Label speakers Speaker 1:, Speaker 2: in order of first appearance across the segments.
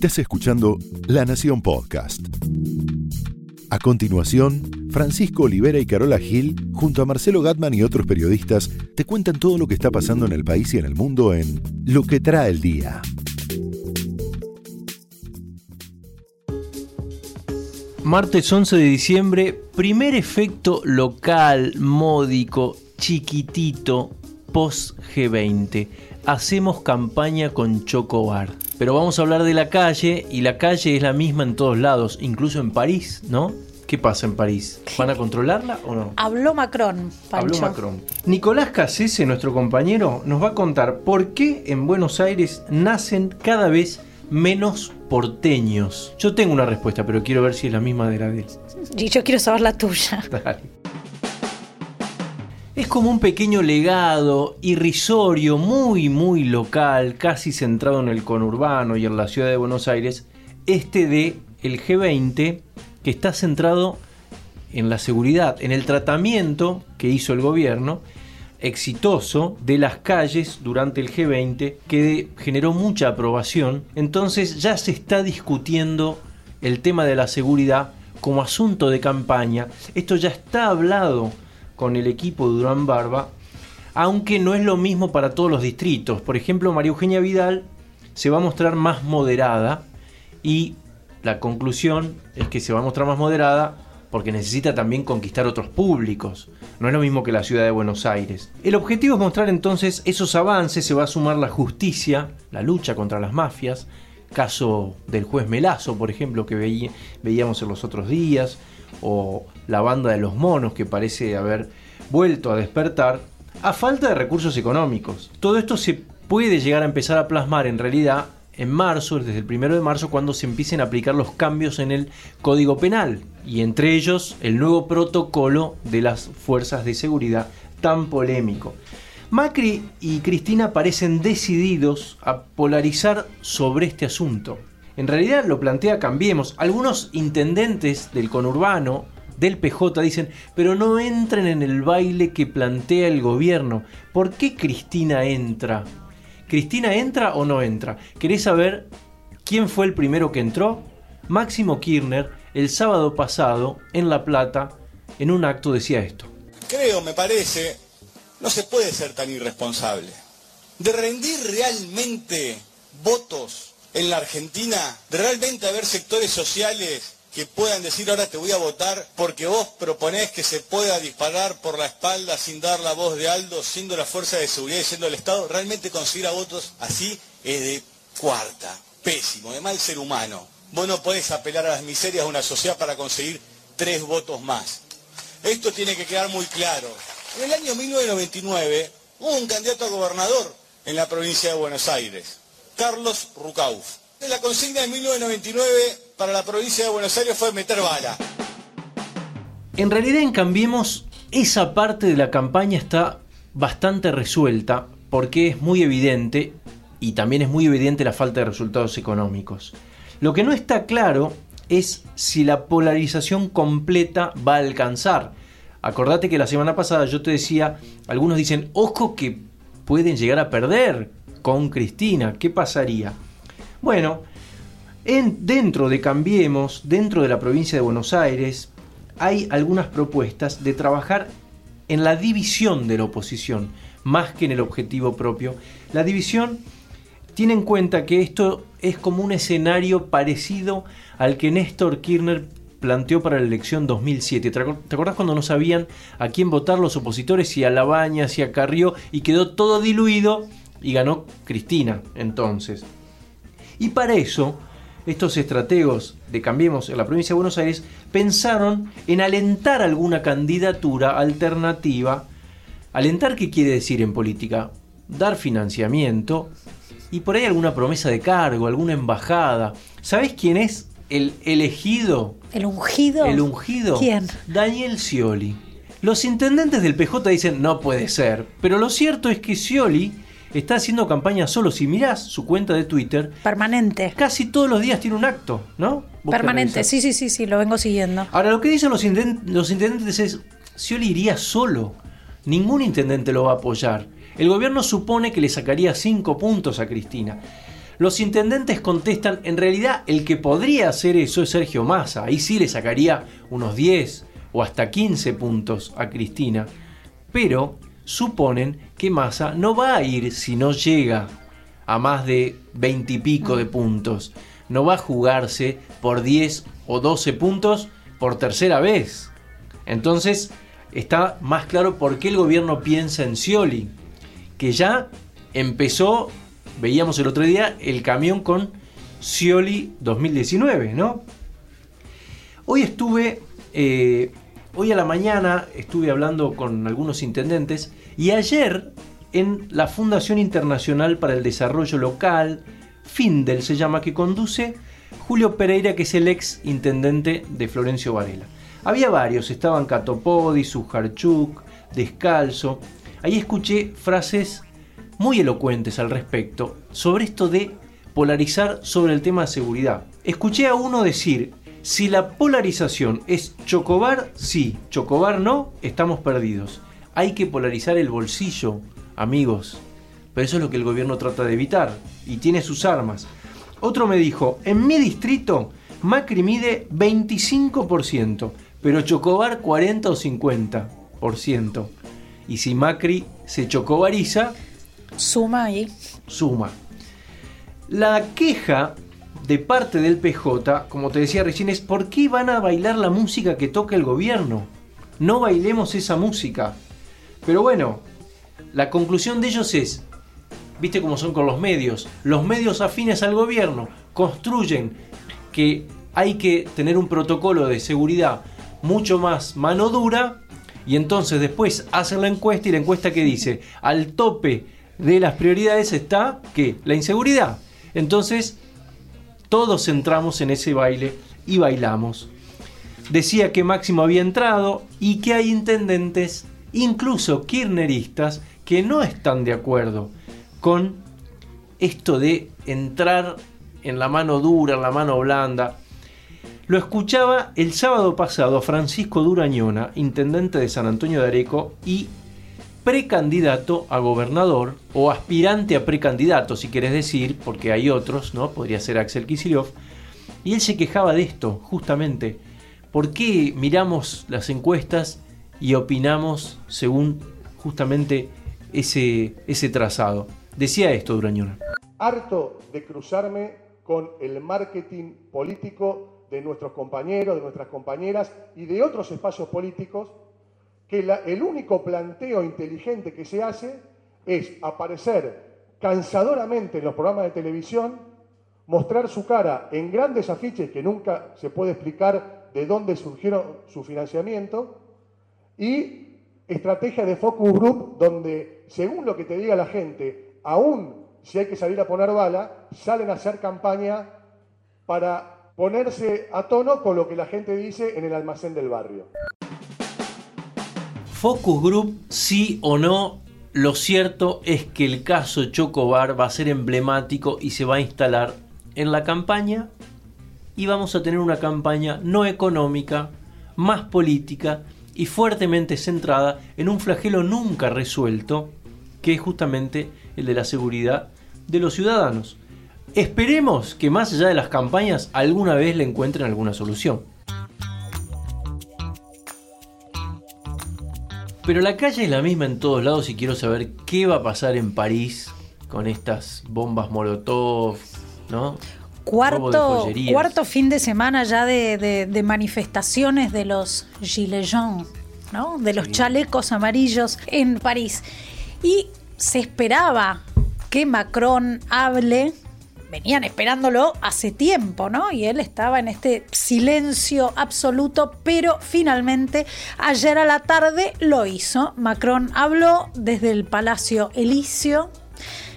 Speaker 1: Estás escuchando La Nación Podcast. A continuación, Francisco Olivera y Carola Gil, junto a Marcelo Gatman y otros periodistas, te cuentan todo lo que está pasando en el país y en el mundo en Lo que trae el día.
Speaker 2: Martes 11 de diciembre, primer efecto local, módico, chiquitito, post G20. Hacemos campaña con Chocobar. Pero vamos a hablar de la calle y la calle es la misma en todos lados, incluso en París, ¿no? ¿Qué pasa en París? ¿Van a controlarla o no?
Speaker 3: Habló Macron, Pancho.
Speaker 2: Habló Macron. Nicolás Cassese, nuestro compañero, nos va a contar por qué en Buenos Aires nacen cada vez menos porteños. Yo tengo una respuesta, pero quiero ver si es la misma de la de él.
Speaker 3: Y yo quiero saber la tuya.
Speaker 2: Dale. Es como un pequeño legado irrisorio, muy, muy local, casi centrado en el conurbano y en la ciudad de Buenos Aires, este de el G20 que está centrado en la seguridad, en el tratamiento que hizo el gobierno exitoso de las calles durante el G20 que generó mucha aprobación. Entonces ya se está discutiendo el tema de la seguridad como asunto de campaña. Esto ya está hablado con el equipo de Durán Barba, aunque no es lo mismo para todos los distritos. Por ejemplo, María Eugenia Vidal se va a mostrar más moderada y la conclusión es que se va a mostrar más moderada porque necesita también conquistar otros públicos. No es lo mismo que la ciudad de Buenos Aires. El objetivo es mostrar entonces esos avances, se va a sumar la justicia, la lucha contra las mafias, caso del juez Melazo, por ejemplo, que veíamos en los otros días, o la banda de los monos que parece haber vuelto a despertar, a falta de recursos económicos. Todo esto se puede llegar a empezar a plasmar en realidad en marzo, desde el primero de marzo, cuando se empiecen a aplicar los cambios en el Código Penal, y entre ellos el nuevo protocolo de las fuerzas de seguridad tan polémico. Macri y Cristina parecen decididos a polarizar sobre este asunto. En realidad lo plantea Cambiemos. Algunos intendentes del conurbano, del PJ, dicen, pero no entren en el baile que plantea el gobierno. ¿Por qué Cristina entra? ¿Cristina entra o no entra? ¿Querés saber quién fue el primero que entró? Máximo Kirchner, el sábado pasado, en La Plata, en un acto decía esto.
Speaker 4: Creo, me parece, no se puede ser tan irresponsable. De rendir realmente votos en la Argentina, realmente haber sectores sociales que puedan decir ahora te voy a votar porque vos proponés que se pueda disparar por la espalda sin dar la voz de Aldo, siendo la fuerza de seguridad y siendo el Estado, realmente considera votos así es de cuarta, pésimo, de mal ser humano. Vos no podés apelar a las miserias de una sociedad para conseguir tres votos más. Esto tiene que quedar muy claro. En el año 1999 hubo un candidato a gobernador en la provincia de Buenos Aires. Carlos Rucauf. La consigna de 1999 para la provincia de Buenos Aires fue meter bala.
Speaker 2: En realidad en Cambiemos esa parte de la campaña está bastante resuelta porque es muy evidente y también es muy evidente la falta de resultados económicos. Lo que no está claro es si la polarización completa va a alcanzar. Acordate que la semana pasada yo te decía, algunos dicen, ojo que pueden llegar a perder con Cristina. ¿Qué pasaría? Bueno, en, dentro de Cambiemos, dentro de la provincia de Buenos Aires, hay algunas propuestas de trabajar en la división de la oposición, más que en el objetivo propio. La división tiene en cuenta que esto es como un escenario parecido al que Néstor Kirchner planteó para la elección 2007. ¿Te acordás cuando no sabían a quién votar los opositores, si a Labaña, si a Carrió, y quedó todo diluido y ganó Cristina entonces. Y para eso, estos estrategos de Cambiemos en la provincia de Buenos Aires pensaron en alentar alguna candidatura alternativa. ¿Alentar qué quiere decir en política? Dar financiamiento y por ahí alguna promesa de cargo, alguna embajada. ¿Sabés quién es el elegido?
Speaker 3: ¿El ungido?
Speaker 2: El ungido.
Speaker 3: ¿Quién?
Speaker 2: Daniel Scioli. Los intendentes del PJ dicen no puede ser, pero lo cierto es que Scioli está haciendo campaña solo. Si mirás su cuenta de Twitter.
Speaker 3: Permanente.
Speaker 2: Casi todos los días tiene un acto, ¿no?
Speaker 3: Permanente, sí, sí, sí, sí, lo vengo siguiendo.
Speaker 2: Ahora, lo que dicen los, los intendentes es: Scioli iría solo. Ningún intendente lo va a apoyar. El gobierno supone que le sacaría cinco puntos a Cristina. Los intendentes contestan, en realidad el que podría hacer eso es Sergio Massa, ahí sí le sacaría unos 10 o hasta 15 puntos a Cristina, pero suponen que Massa no va a ir si no llega a más de 20 y pico de puntos, no va a jugarse por 10 o 12 puntos por tercera vez. Entonces está más claro por qué el gobierno piensa en Scioli, que ya empezó, veíamos el otro día, el camión con Scioli 2019, ¿no? Hoy estuve, eh, hoy a la mañana estuve hablando con algunos intendentes y ayer en la Fundación Internacional para el Desarrollo Local, FINDEL se llama, que conduce Julio Pereira, que es el ex intendente de Florencio Varela. Había varios, estaban Catopodi, Sujarchuk, Descalzo. Ahí escuché frases muy elocuentes al respecto sobre esto de polarizar sobre el tema de seguridad. Escuché a uno decir, si la polarización es chocobar, sí, chocobar no, estamos perdidos. Hay que polarizar el bolsillo, amigos. Pero eso es lo que el gobierno trata de evitar y tiene sus armas. Otro me dijo, en mi distrito Macri mide 25%, pero Chocobar 40 o 50%. Y si Macri se chocobariza,
Speaker 3: Suma ahí.
Speaker 2: suma. La queja de parte del PJ, como te decía recién, es ¿por qué van a bailar la música que toca el gobierno? No bailemos esa música. Pero bueno, la conclusión de ellos es, viste cómo son con los medios, los medios afines al gobierno construyen que hay que tener un protocolo de seguridad mucho más mano dura y entonces después hacen la encuesta y la encuesta que dice, al tope de las prioridades está que la inseguridad. Entonces, todos entramos en ese baile y bailamos. Decía que Máximo había entrado y que hay intendentes, incluso kirchneristas, que no están de acuerdo con esto de entrar en la mano dura, en la mano blanda. Lo escuchaba el sábado pasado Francisco Durañona, intendente de San Antonio de Areco y precandidato a gobernador o aspirante a precandidato, si quieres decir, porque hay otros, ¿no? Podría ser Axel Kicillof. Y él se quejaba de esto, justamente. ¿Por qué miramos las encuestas y opinamos según justamente ese, ese trazado? Decía esto Durañona.
Speaker 5: Harto de cruzarme con el marketing político de nuestros compañeros, de nuestras compañeras y de otros espacios políticos que el único planteo inteligente que se hace es aparecer cansadoramente en los programas de televisión, mostrar su cara en grandes afiches que nunca se puede explicar de dónde surgieron su financiamiento, y estrategia de focus group donde, según lo que te diga la gente, aún si hay que salir a poner bala, salen a hacer campaña para ponerse a tono con lo que la gente dice en el almacén del barrio.
Speaker 2: Focus Group, sí o no, lo cierto es que el caso Chocobar va a ser emblemático y se va a instalar en la campaña y vamos a tener una campaña no económica, más política y fuertemente centrada en un flagelo nunca resuelto, que es justamente el de la seguridad de los ciudadanos. Esperemos que más allá de las campañas alguna vez le encuentren alguna solución. Pero la calle es la misma en todos lados y quiero saber qué va a pasar en París con estas bombas Molotov, ¿no?
Speaker 3: Cuarto, cuarto fin de semana ya de, de- de manifestaciones de los gilets jaunes, ¿no? De los chalecos amarillos en París. Y se esperaba que Macron hable. Venían esperándolo hace tiempo, ¿no? Y él estaba en este silencio absoluto, pero finalmente ayer a la tarde lo hizo. Macron habló desde el Palacio Elíseo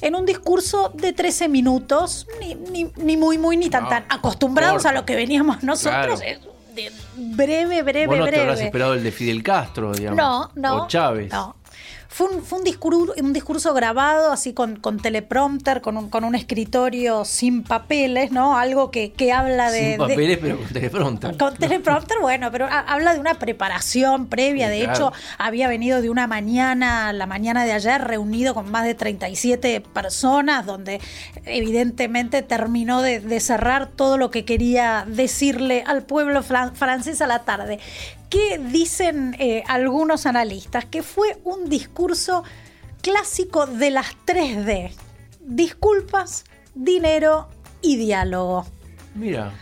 Speaker 3: en un discurso de 13 minutos, ni, ni- ni muy, muy, ni tan,
Speaker 2: No,
Speaker 3: tan acostumbrados
Speaker 2: corto.
Speaker 3: a lo que veníamos nosotros.
Speaker 2: Claro.
Speaker 3: es breve, breve,
Speaker 2: Vos no te habrás
Speaker 3: breve.
Speaker 2: esperado el de Fidel Castro, digamos.
Speaker 3: No, no.
Speaker 2: O Chávez.
Speaker 3: No. Fue un, fue un, discurso, un discurso grabado así con, con teleprompter, con un, con un escritorio sin papeles, ¿no? Algo que, que habla de...
Speaker 2: Sin papeles, pero con teleprompter.
Speaker 3: Con teleprompter, bueno, pero habla de una preparación previa. de hecho, había venido de una mañana, la mañana de ayer, reunido con más de 37 personas, donde evidentemente terminó de, de cerrar todo lo que quería decirle al pueblo francés a la tarde. ¿Qué dicen eh, algunos analistas? Que fue un discurso clásico de las 3D. Disculpas, dinero y diálogo.
Speaker 2: Mira.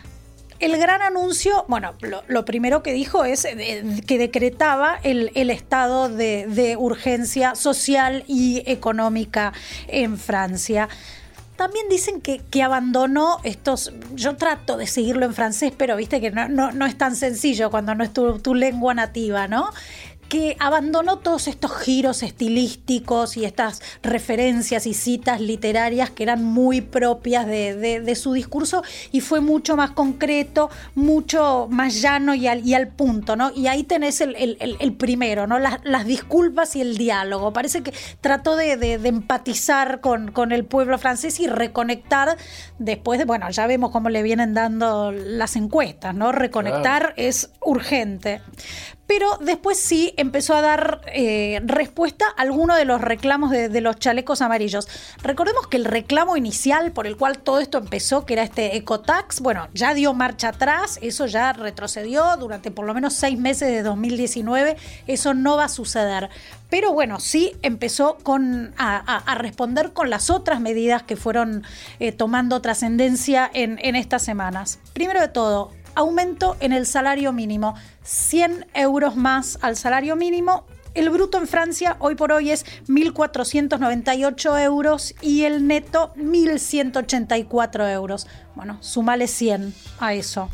Speaker 3: El gran anuncio, bueno, lo, primero que dijo es eh, que decretaba el, estado de, de urgencia social y económica en Francia. También dicen que, que, abandonó estos. Yo trato de seguirlo en francés, pero viste que no, no, no es tan sencillo cuando no es tu, tu lengua nativa, ¿no? Que abandonó todos estos giros estilísticos y estas referencias y citas literarias que eran muy propias de, su discurso y fue mucho más concreto, mucho más llano y al, y al punto, ¿no? Y ahí tenés el, primero, ¿no? Las, disculpas y el diálogo. Parece que trató de, empatizar con, con, el pueblo francés y reconectar después de, bueno, ya vemos cómo le vienen dando las encuestas, ¿no? Reconectar es urgente pero después sí empezó a dar eh, respuesta a alguno de los reclamos de, los chalecos amarillos. Recordemos que el reclamo inicial por el cual todo esto empezó, que era este ecotax, bueno, ya dio marcha atrás, eso ya retrocedió durante por lo menos seis meses de 2019, eso no va a suceder. Pero bueno, sí empezó a, responder con las otras medidas que fueron eh, tomando trascendencia en, en estas semanas. Primero de todo, aumento en el salario mínimo, 100 euros más al salario mínimo. El bruto en Francia hoy por hoy es 1.498 euros y el neto 1.184 euros. Bueno, sumale 100 a eso.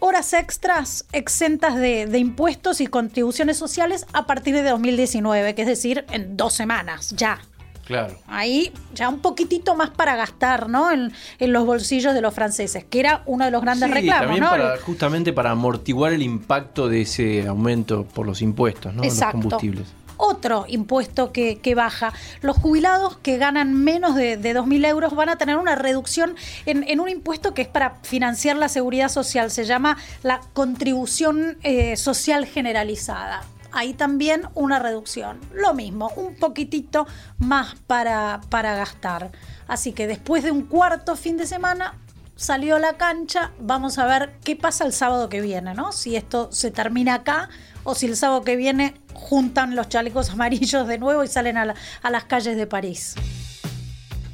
Speaker 3: Horas extras exentas de, de, impuestos y contribuciones sociales a partir de 2019, que es decir, en dos semanas, ya.
Speaker 2: Claro.
Speaker 3: Ahí ya un poquitito más para gastar, ¿no? En, los bolsillos de los franceses, que era uno de los grandes reclamos,
Speaker 2: ¿no? justamente para amortiguar el impacto de ese aumento por los impuestos, ¿no?
Speaker 3: Exacto.
Speaker 2: Los combustibles
Speaker 3: otro impuesto que, baja. Los jubilados que ganan menos de, de 2.000 euros van a tener una reducción en, un impuesto que es para financiar la seguridad social. Se llama la contribución eh, social generalizada ahí también una reducción. Lo mismo, un poquitito más para, para gastar. Así que después de un cuarto fin de semana, salió la cancha, vamos a ver qué pasa el sábado que viene, ¿no? Si esto se termina acá o si el sábado que viene juntan los chalecos amarillos de nuevo y salen a, a las calles de París.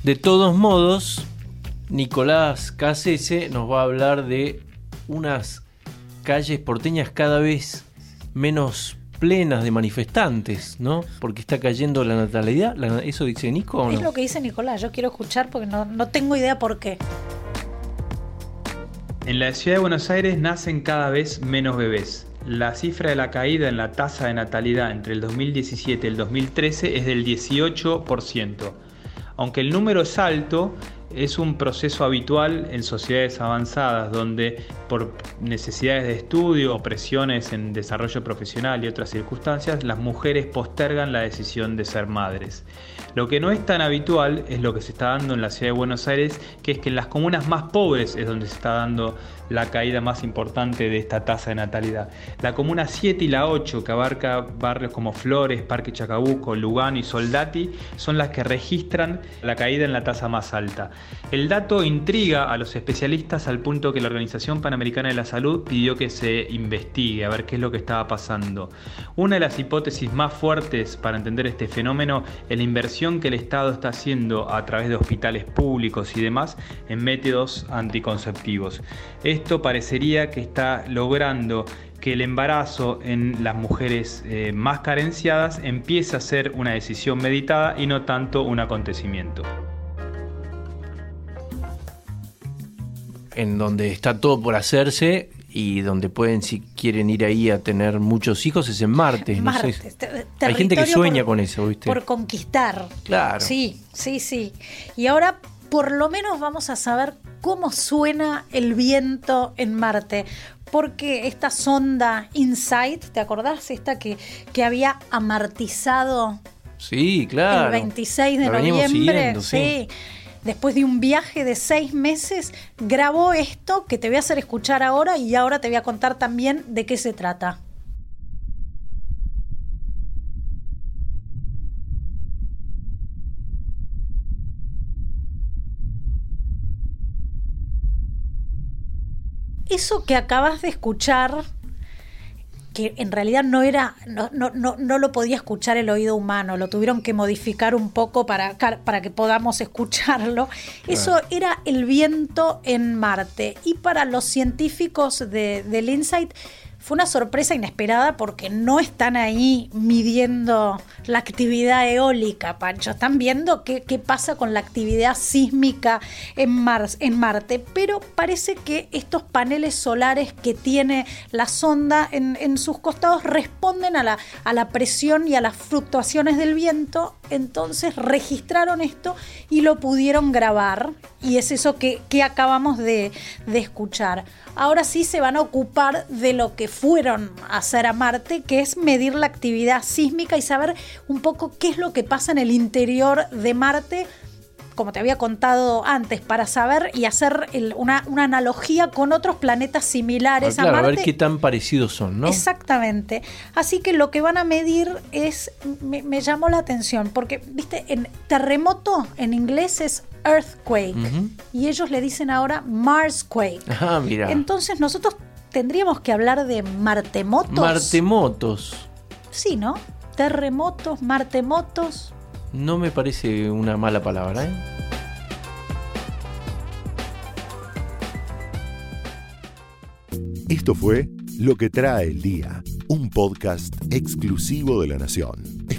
Speaker 2: De todos modos, Nicolás Casese nos va a hablar de unas calles porteñas cada vez menos plenas de manifestantes, ¿no? Porque está cayendo la natalidad. ¿Eso dice Nico o no?
Speaker 3: Es lo que dice Nicolás, yo quiero escuchar porque no, no tengo idea por qué.
Speaker 6: En la ciudad de Buenos Aires nacen cada vez menos bebés. La cifra de la caída en la tasa de natalidad entre el 2017 y el 2013 es del 18%. Aunque el número es alto, es un proceso habitual en sociedades avanzadas donde por necesidades de estudio o presiones en desarrollo profesional y otras circunstancias, las mujeres postergan la decisión de ser madres. Lo que no es tan habitual es lo que se está dando en la ciudad de Buenos Aires, que es que en las comunas más pobres es donde se está dando la caída más importante de esta tasa de natalidad. La comuna 7 y la 8, que abarca barrios como Flores, Parque Chacabuco, Lugano y Soldati, son las que registran la caída en la tasa más alta. El dato intriga a los especialistas al punto que la Organización Panamericana de la Salud pidió que se investigue a ver qué es lo que estaba pasando. Una de las hipótesis más fuertes para entender este fenómeno es la inversión que el Estado está haciendo a través de hospitales públicos y demás en métodos anticonceptivos. Esto parecería que está logrando que el embarazo en las mujeres eh, más carenciadas empiece a ser una decisión meditada y no tanto un acontecimiento.
Speaker 2: En donde está todo por hacerse y donde pueden, si quieren ir ahí a tener muchos hijos, es en Marte. Hay gente que sueña con eso, ¿viste?
Speaker 3: Por conquistar.
Speaker 2: Claro.
Speaker 3: Sí, sí, sí. Y ahora por lo menos vamos a saber cómo suena el viento en Marte. porque esta sonda InSight, ¿te acordás? Esta que, que había amartizado
Speaker 2: Sí, claro.
Speaker 3: el 26 de
Speaker 2: La
Speaker 3: noviembre.
Speaker 2: sí.
Speaker 3: sí. Después de un viaje de seis meses, grabó esto que te voy a hacer escuchar ahora y ahora te voy a contar también de qué se trata. Eso que acabas de escuchar que en realidad no era, no, no, no, no lo podía escuchar el oído humano, lo tuvieron que modificar un poco para, para que podamos escucharlo. Eso era el viento en Marte. Y para los científicos de, del Insight fue una sorpresa inesperada porque no están ahí midiendo la actividad eólica, Pancho. Están viendo qué, qué pasa con la actividad sísmica en, Mars, en Marte. Pero parece que estos paneles solares que tiene la sonda en, en sus costados responden a la, a la presión y a las fluctuaciones del viento. Entonces registraron esto y lo pudieron grabar. Y es eso que, que acabamos de, de escuchar. Ahora sí se van a ocupar de lo que fueron a hacer a Marte, que es medir la actividad sísmica y saber un poco qué es lo que pasa en el interior de Marte, como te había contado antes, para saber y hacer el- una, una analogía con otros planetas
Speaker 2: Ah,
Speaker 3: similares
Speaker 2: claro,
Speaker 3: a
Speaker 2: a
Speaker 3: Marte.
Speaker 2: ver qué tan parecidos son, ¿no?
Speaker 3: Exactamente. Así que lo que van a medir es, me, me llamó la atención, porque, viste, en terremoto en inglés es earthquake y ellos le dicen ahora Marsquake.
Speaker 2: Ah, mira.
Speaker 3: Entonces nosotros tendríamos que hablar de martemotos.
Speaker 2: Martemotos.
Speaker 3: Sí, ¿no? Terremotos, martemotos.
Speaker 2: No me parece una mala palabra, ¿eh?
Speaker 1: Esto fue Lo que trae el día, un podcast exclusivo de La Nación.